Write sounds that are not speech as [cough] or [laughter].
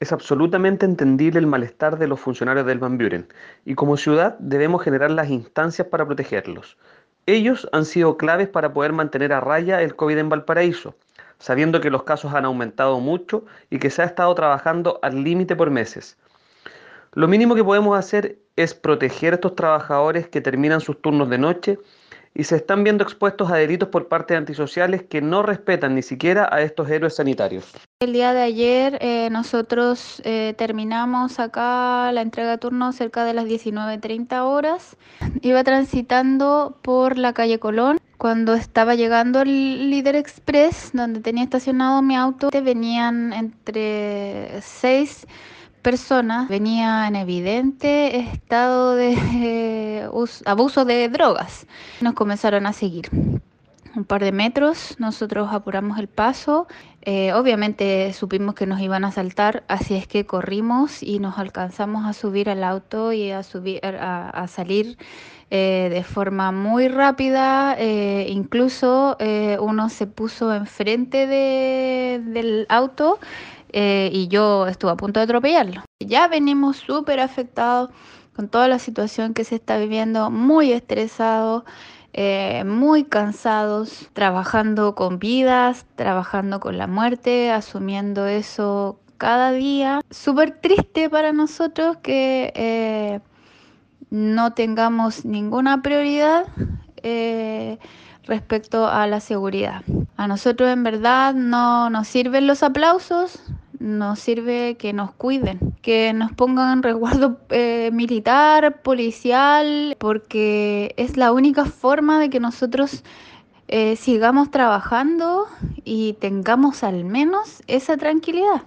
Es absolutamente entendible el malestar de los funcionarios del Van Buren y como ciudad debemos generar las instancias para protegerlos. Ellos han sido claves para poder mantener a raya el COVID en Valparaíso, sabiendo que los casos han aumentado mucho y que se ha estado trabajando al límite por meses. Lo mínimo que podemos hacer es proteger a estos trabajadores que terminan sus turnos de noche y se están viendo expuestos a delitos por parte de antisociales que no respetan ni siquiera a estos héroes sanitarios. El día de ayer eh, nosotros eh, terminamos acá la entrega de turno cerca de las 19.30 horas. Iba transitando por la calle Colón. Cuando estaba llegando al Líder Express, donde tenía estacionado mi auto, venían entre seis personas venía en evidente estado de eh, abuso de drogas. Nos comenzaron a seguir. Un par de metros, nosotros apuramos el paso. Eh, obviamente supimos que nos iban a saltar, así es que corrimos y nos alcanzamos a subir al auto y a, subir, a, salir eh, de forma muy rápida. incluso uno se puso enfrente de, del auto eh, y yo estuve a punto de atropellarlo. Ya venimos súper afectados con toda la situación que se está viviendo, muy estresados. Eh, muy cansados, trabajando con vidas, trabajando con la muerte, asumiendo eso cada día. Súper triste para nosotros que eh, no tengamos ninguna prioridad respecto a la seguridad. A nosotros en verdad no nos sirven los aplausos, nos sirve que nos cuiden, que nos pongan [laughs] resguardo eh, militar, policial, porque es la única forma de que nosotros eh, sigamos trabajando y tengamos al menos esa tranquilidad.